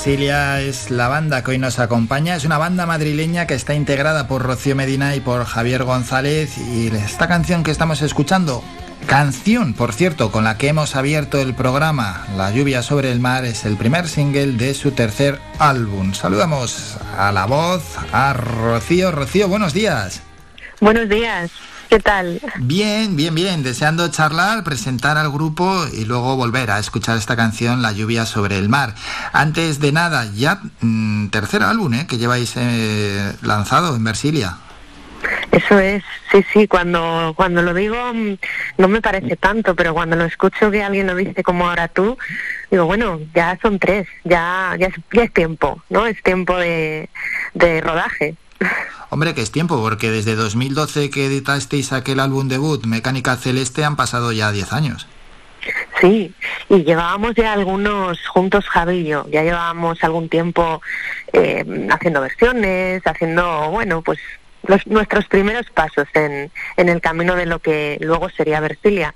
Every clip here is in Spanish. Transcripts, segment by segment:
Versilia es la banda que hoy nos acompaña. Es una banda madrileña que está integrada por Rocío Medina y por Javier González. Y esta canción que estamos escuchando, canción, por cierto, con la que hemos abierto el programa, La lluvia sobre el mar, es el primer single de su tercer álbum. Saludamos a la voz, a Rocío. Rocío, buenos días. Buenos días. ¿Qué tal? Bien, bien, bien. Deseando charlar, presentar al grupo y luego volver a escuchar esta canción, La lluvia sobre el mar. Antes de nada, ya mm, tercer álbum ¿eh? que lleváis eh, lanzado en Versilia. Eso es, sí, sí, cuando, cuando lo digo mm, no me parece tanto, pero cuando lo escucho que alguien lo dice como ahora tú, digo, bueno, ya son tres, ya, ya, es, tiempo, ¿no? Es tiempo de, de rodaje. Hombre, que es tiempo, porque desde 2012 que editasteis aquel álbum debut, Mecánica Celeste, han pasado ya 10 años. Sí, y llevábamos ya algunos juntos, Javi y yo, ya llevábamos algún tiempo eh, haciendo versiones, haciendo, bueno, pues los, nuestros primeros pasos en, en el camino de lo que luego sería Versilia.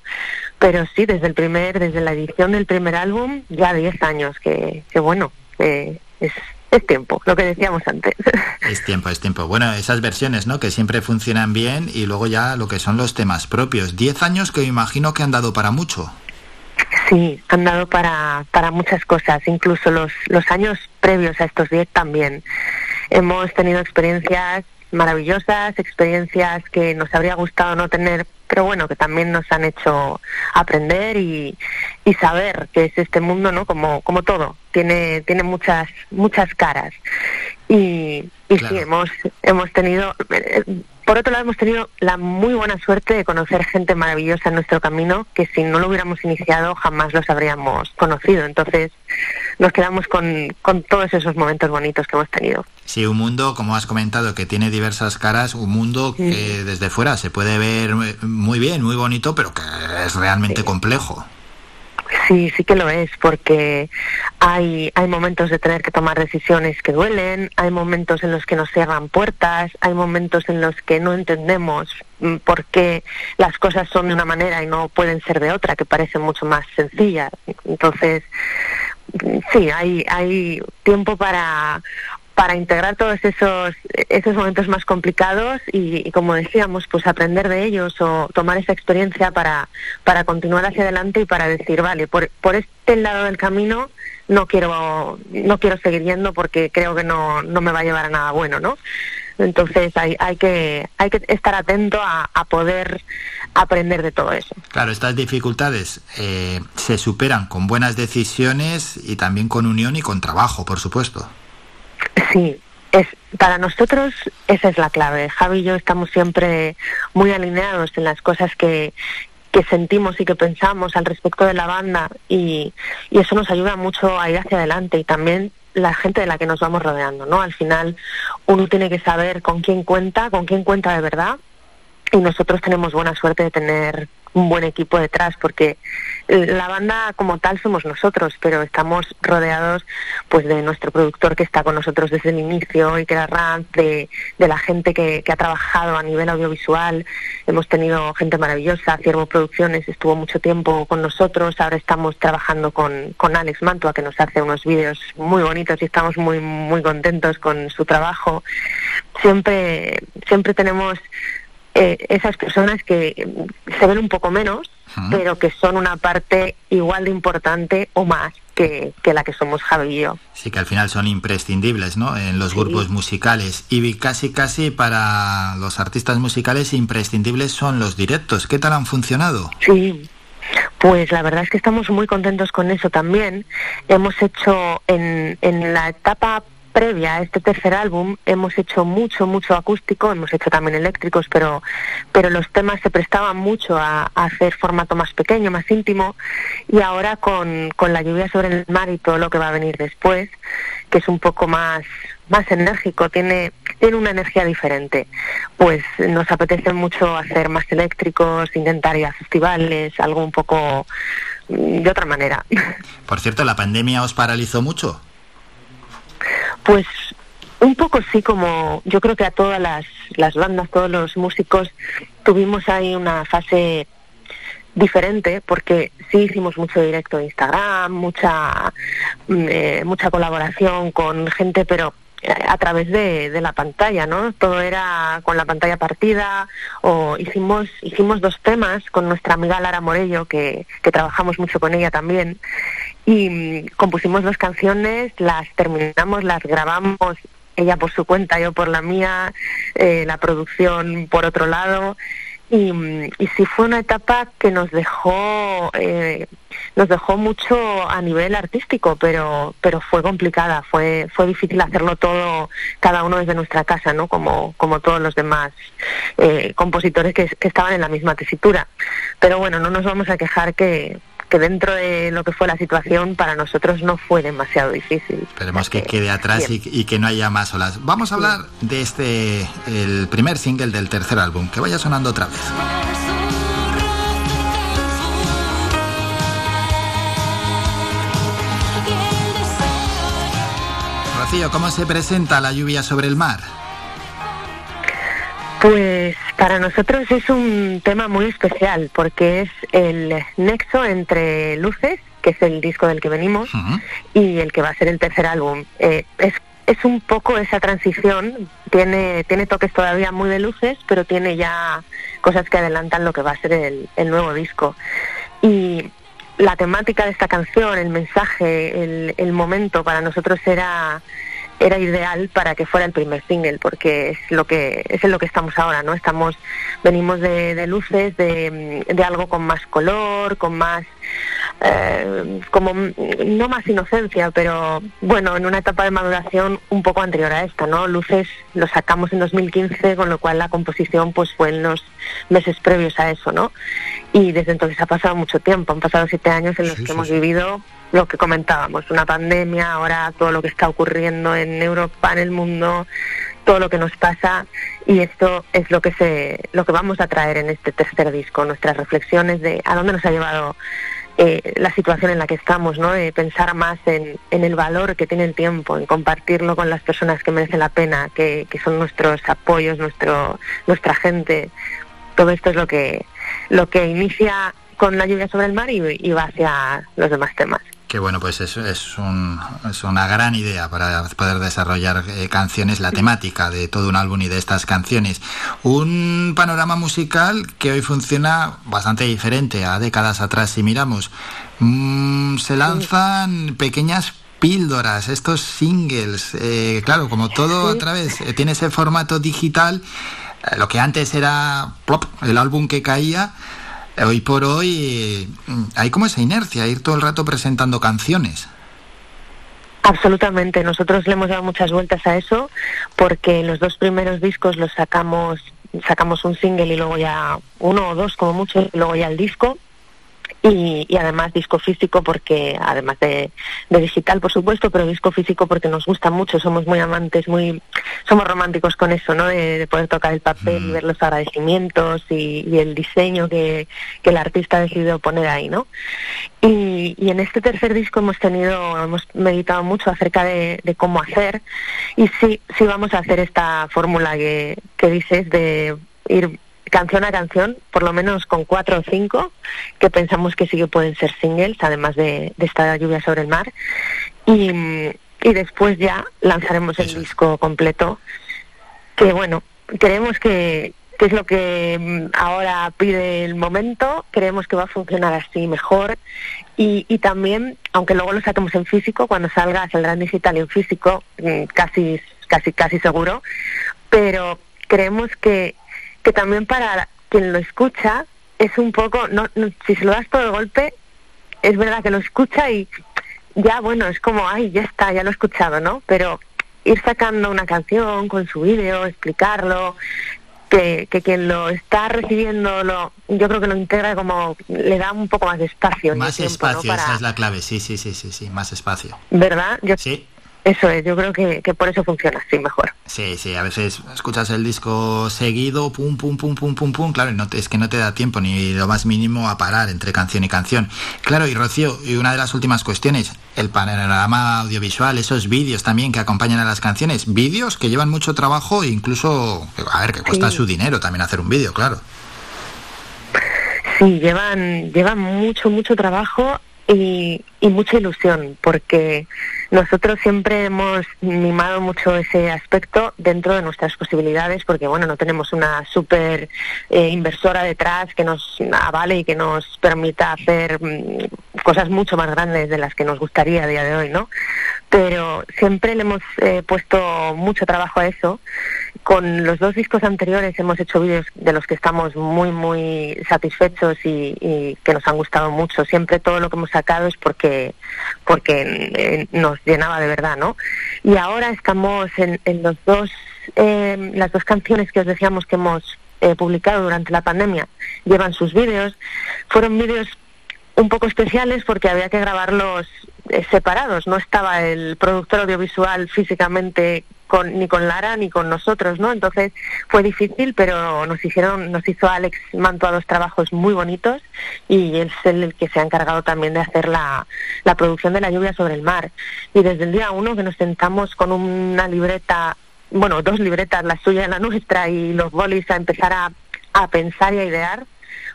Pero sí, desde el primer, desde la edición del primer álbum, ya 10 años, que, que bueno, eh, es, es tiempo, lo que decíamos antes. Es tiempo, es tiempo. Bueno, esas versiones, ¿no? Que siempre funcionan bien y luego ya lo que son los temas propios. Diez años que imagino que han dado para mucho. Sí, han dado para, para muchas cosas, incluso los, los años previos a estos diez también. Hemos tenido experiencias maravillosas, experiencias que nos habría gustado no tener, pero bueno, que también nos han hecho aprender y, saber que es este mundo, ¿no? Como, como todo, tiene, tiene muchas, muchas caras. Y, y sí, hemos, hemos tenido, por otro lado, hemos tenido la muy buena suerte de conocer gente maravillosa en nuestro camino, que si no lo hubiéramos iniciado jamás los habríamos conocido. Entonces, nos quedamos con, con todos esos momentos bonitos que hemos tenido. Sí, un mundo, como has comentado, que tiene diversas caras, un mundo que desde fuera se puede ver muy bien, muy bonito, pero que es realmente complejo. Sí, sí que lo es, porque hay, hay momentos de tener que tomar decisiones que duelen, hay momentos en los que nos cierran puertas, hay momentos en los que no entendemos mm, por qué las cosas son de una manera y no pueden ser de otra, que parece mucho más sencilla. Entonces, mm, sí, hay, hay tiempo para, para integrar todos esos, esos momentos más complicados y, como decíamos, pues aprender de ellos o tomar esa experiencia para, para continuar hacia adelante y para decir, vale, por, por este lado del camino no quiero, no quiero seguir yendo porque creo que no, no me va a llevar a nada bueno, ¿no? Entonces hay, hay, que, hay que estar atento a, a poder aprender de todo eso. Claro, estas dificultades eh, se superan con buenas decisiones y también con unión y con trabajo, por supuesto. Sí, es, para nosotros esa es la clave. Javi y yo estamos siempre muy alineados en las cosas que, que sentimos y que pensamos al respecto de la banda y, y eso nos ayuda mucho a ir hacia adelante y también la gente de la que nos vamos rodeando, ¿no? Al final uno tiene que saber con quién cuenta, con quién cuenta de verdad y nosotros tenemos buena suerte de tener un buen equipo detrás porque la banda como tal somos nosotros, pero estamos rodeados pues de nuestro productor que está con nosotros desde el inicio, y que Ranz, de, de la gente que, que, ha trabajado a nivel audiovisual. Hemos tenido gente maravillosa, Ciervo Producciones estuvo mucho tiempo con nosotros, ahora estamos trabajando con, con Alex Mantua que nos hace unos vídeos muy bonitos y estamos muy muy contentos con su trabajo. Siempre siempre tenemos eh, esas personas que se ven un poco menos, pero que son una parte igual de importante o más que, la que somos Javi y yo. Sí, que al final son imprescindibles, ¿no? En los grupos musicales. Y casi, casi para los artistas musicales imprescindibles son los directos. ¿Qué tal han funcionado? Sí, pues la verdad es que estamos muy contentos con eso también. Hemos hecho en, en la etapa previa a este tercer álbum hemos hecho mucho, mucho acústico, hemos hecho también eléctricos, pero, pero los temas se prestaban mucho a, hacer formato más pequeño, más íntimo, y ahora con, con la lluvia sobre el mar y todo lo que va a venir después, que es un poco más, más enérgico, tiene, tiene una energía diferente. Pues nos apetece mucho hacer más eléctricos, intentar ir a festivales, algo un poco mm, de otra manera. Por cierto, ¿la pandemia os paralizó mucho? Pues un poco sí, como yo creo que a todas las, las bandas, todos los músicos, tuvimos ahí una fase diferente porque sí hicimos mucho directo en Instagram, mucha, mm, eh, mucha colaboración con gente, pero a través de, de, la pantalla, ¿no? Todo era con la pantalla partida o hicimos hicimos dos temas con nuestra amiga Lara Morello que, que trabajamos mucho con ella también y mm, compusimos dos canciones, las terminamos, las grabamos ella por su cuenta, yo por la mía, eh, la producción por otro lado y, y sí fue una etapa que nos dejó eh, nos dejó mucho a nivel artístico pero pero fue complicada fue fue difícil hacerlo todo cada uno desde nuestra casa no como como todos los demás eh, compositores que, que estaban en la misma tesitura. Pero bueno no nos vamos a quejar que que dentro de lo que fue la situación para nosotros no fue demasiado difícil. Esperemos que quede atrás y, que no haya más olas. Vamos a hablar de este, el primer single del tercer álbum, que vaya sonando otra vez. Rocío, ¿cómo se presenta la lluvia sobre el mar? Pues para nosotros es un tema muy especial porque es el nexo entre Luces, que es el disco del que venimos, y el que va a ser el tercer álbum. Eh, es, es un poco esa transición, tiene, tiene toques todavía muy de Luces, pero tiene ya cosas que adelantan lo que va a ser el, el nuevo disco. Y la temática de esta canción, el mensaje, el, el momento para nosotros era era ideal para que fuera el primer single porque es lo que es en lo que estamos ahora no estamos venimos de, de luces de, de, algo con más color con más eh, como no más inocencia pero bueno en una etapa de maduración un poco anterior a esta no luces lo sacamos en 2015 con lo cual la composición pues fue en los meses previos a eso no y desde entonces ha pasado mucho tiempo han pasado siete años en los que hemos vivido lo que comentábamos, una pandemia, ahora todo lo que está ocurriendo en Europa, en el mundo, todo lo que nos pasa y esto es lo que se lo que vamos a traer en este tercer disco, nuestras reflexiones de a dónde nos ha llevado eh, la situación en la que estamos, ¿no? De pensar más en, en, el valor que tiene el tiempo, en compartirlo con las personas que merecen la pena, que, que son nuestros apoyos, nuestro, nuestra gente. Todo esto es lo que, lo que inicia con la lluvia sobre el mar y, y va hacia los demás temas. Que bueno, pues es, es, un, es, una gran idea para poder desarrollar eh, canciones, la temática de todo un álbum y de estas canciones. Un panorama musical que hoy funciona bastante diferente a décadas atrás si miramos. Mm, se lanzan pequeñas píldoras, estos singles, eh, claro, como todo a través, eh, tiene ese formato digital, lo que antes era plop, el álbum que caía, hoy por hoy mm, hay como esa inercia, ir todo el rato presentando canciones. Absolutamente, nosotros le hemos dado muchas vueltas a eso porque los dos primeros discos los sacamos, sacamos un single y luego ya uno o dos como mucho, y luego ya el disco y, y, además disco físico porque además de, de, digital por supuesto pero disco físico porque nos gusta mucho. Somos muy amantes muy somos románticos con eso no de, de poder tocar el papel mm. y ver los agradecimientos y, y el diseño que, que, el artista ha decidido poner ahí no y, y, en este tercer disco hemos tenido hemos meditado mucho acerca de, de cómo hacer. Y sí sí vamos a hacer esta fórmula que, que dices de ir canción a canción, por lo menos con cuatro o cinco, que pensamos que sí que pueden ser singles, además de, de esta lluvia sobre el mar. Y, y después ya lanzaremos el disco completo, que bueno, creemos que, que es lo que ahora pide el momento, creemos que va a funcionar así mejor y, y también, aunque luego lo saquemos en físico, cuando salga saldrá en digital y en físico, mm, casi, casi, casi seguro, pero creemos que que también para quien lo escucha es un poco, no, no, si se lo das todo de golpe, es verdad que lo escucha y ya, bueno, es como, ay, ya está, ya lo he escuchado, ¿no? Pero ir sacando una canción con su vídeo, explicarlo, que, que, quien lo está recibiendo, lo, yo creo que lo integra como, le da un poco más de espacio. Más tiempo, espacio, ¿no? Para... esa es la clave, sí, sí, sí, sí, sí, más espacio. ¿Verdad? Yo, sí. Eso es, yo creo que, que, por eso funciona así mejor. Sí, sí, a veces escuchas el disco seguido, pum, pum, pum, pum, pum, pum, claro, no te, es que no te da tiempo ni lo más mínimo a parar entre canción y canción. Claro, y Rocío, y una de las últimas cuestiones, el panorama audiovisual, esos vídeos también que acompañan a las canciones, vídeos que llevan mucho trabajo e incluso, a ver, que cuesta sí. su dinero también hacer un vídeo, claro. Sí, llevan, llevan mucho, mucho trabajo y, y mucha ilusión, porque nosotros siempre hemos mimado mucho ese aspecto dentro de nuestras posibilidades, porque bueno, no tenemos una super eh, inversora detrás que nos avale y que nos permita hacer mm, cosas mucho más grandes de las que nos gustaría a día de hoy, ¿no? Pero siempre le hemos eh, puesto mucho trabajo a eso. Con los dos discos anteriores hemos hecho vídeos de los que estamos muy, muy satisfechos y, y que nos han gustado mucho. Siempre todo lo que hemos sacado es porque, porque eh, nos llenaba de verdad, ¿no? Y ahora estamos en, en los dos, eh, las dos canciones que os decíamos que hemos eh, publicado durante la pandemia, llevan sus vídeos. Fueron vídeos un poco especiales porque había que grabarlos eh, separados, no estaba el productor audiovisual físicamente con, ni con Lara ni con nosotros, ¿no? Entonces fue difícil, pero nos hicieron, nos hizo Alex Mantua dos trabajos muy bonitos y es el que se ha encargado también de hacer la, la producción de la lluvia sobre el mar. Y desde el día uno que nos sentamos con una libreta, bueno, dos libretas, la suya y la nuestra, y los bolis a empezar a, a pensar y a idear,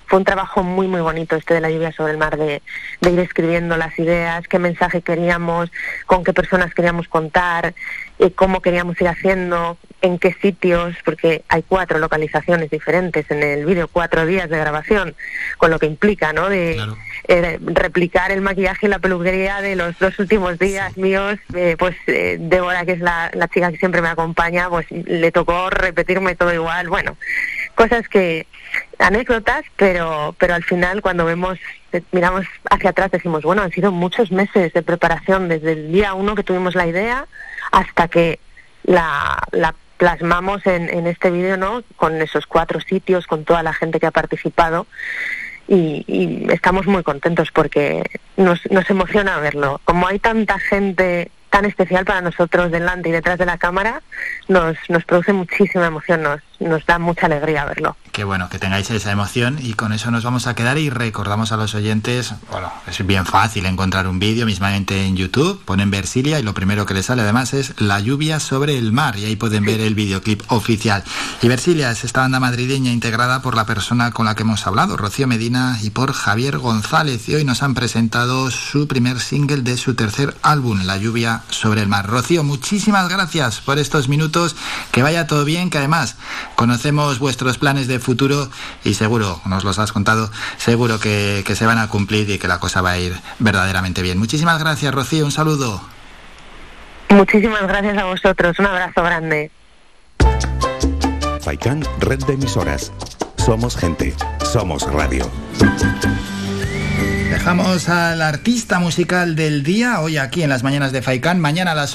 fue un trabajo muy, muy bonito este de la lluvia sobre el mar, de, de, ir escribiendo las ideas, qué mensaje queríamos, con qué personas queríamos contar, eh, cómo queríamos ir haciendo, en qué sitios, porque hay cuatro localizaciones diferentes en el vídeo, cuatro días de grabación, con lo que implica, ¿no? De claro. eh, replicar el maquillaje y la peluquería de los dos últimos días sí. míos, eh, pues eh, Débora, que es la, la chica que siempre me acompaña, pues le tocó repetirme todo igual, bueno, cosas que anécdotas, pero, pero al final cuando vemos, miramos hacia atrás decimos, bueno, han sido muchos meses de preparación desde el día uno que tuvimos la idea hasta que la, la plasmamos en, en este vídeo, ¿no? Con esos cuatro sitios, con toda la gente que ha participado. Y, y estamos muy contentos porque nos, nos emociona verlo. Como hay tanta gente tan especial para nosotros delante y detrás de la cámara, nos, nos produce muchísima emoción, nos, nos da mucha alegría verlo. Qué bueno que tengáis esa emoción y con eso nos vamos a quedar y recordamos a los oyentes, bueno, es bien fácil encontrar un vídeo mismamente en YouTube, ponen Versilia y lo primero que les sale además es La lluvia sobre el mar y ahí pueden ver el videoclip oficial. Y Versilia es esta banda madrileña integrada por la persona con la que hemos hablado, Rocío Medina y por Javier González y hoy nos han presentado su primer single de su tercer álbum, La lluvia sobre el mar. Rocío, muchísimas gracias por estos minutos, que vaya todo bien, que además conocemos vuestros planes de futuro y seguro, nos los has contado, seguro que, que se van a cumplir y que la cosa va a ir verdaderamente bien. Muchísimas gracias, Rocío, un saludo. Muchísimas gracias a vosotros, un abrazo grande. Faikan, red de emisoras. Somos gente, somos radio. Dejamos al artista musical del día hoy aquí en las mañanas de Faikan. Mañana a las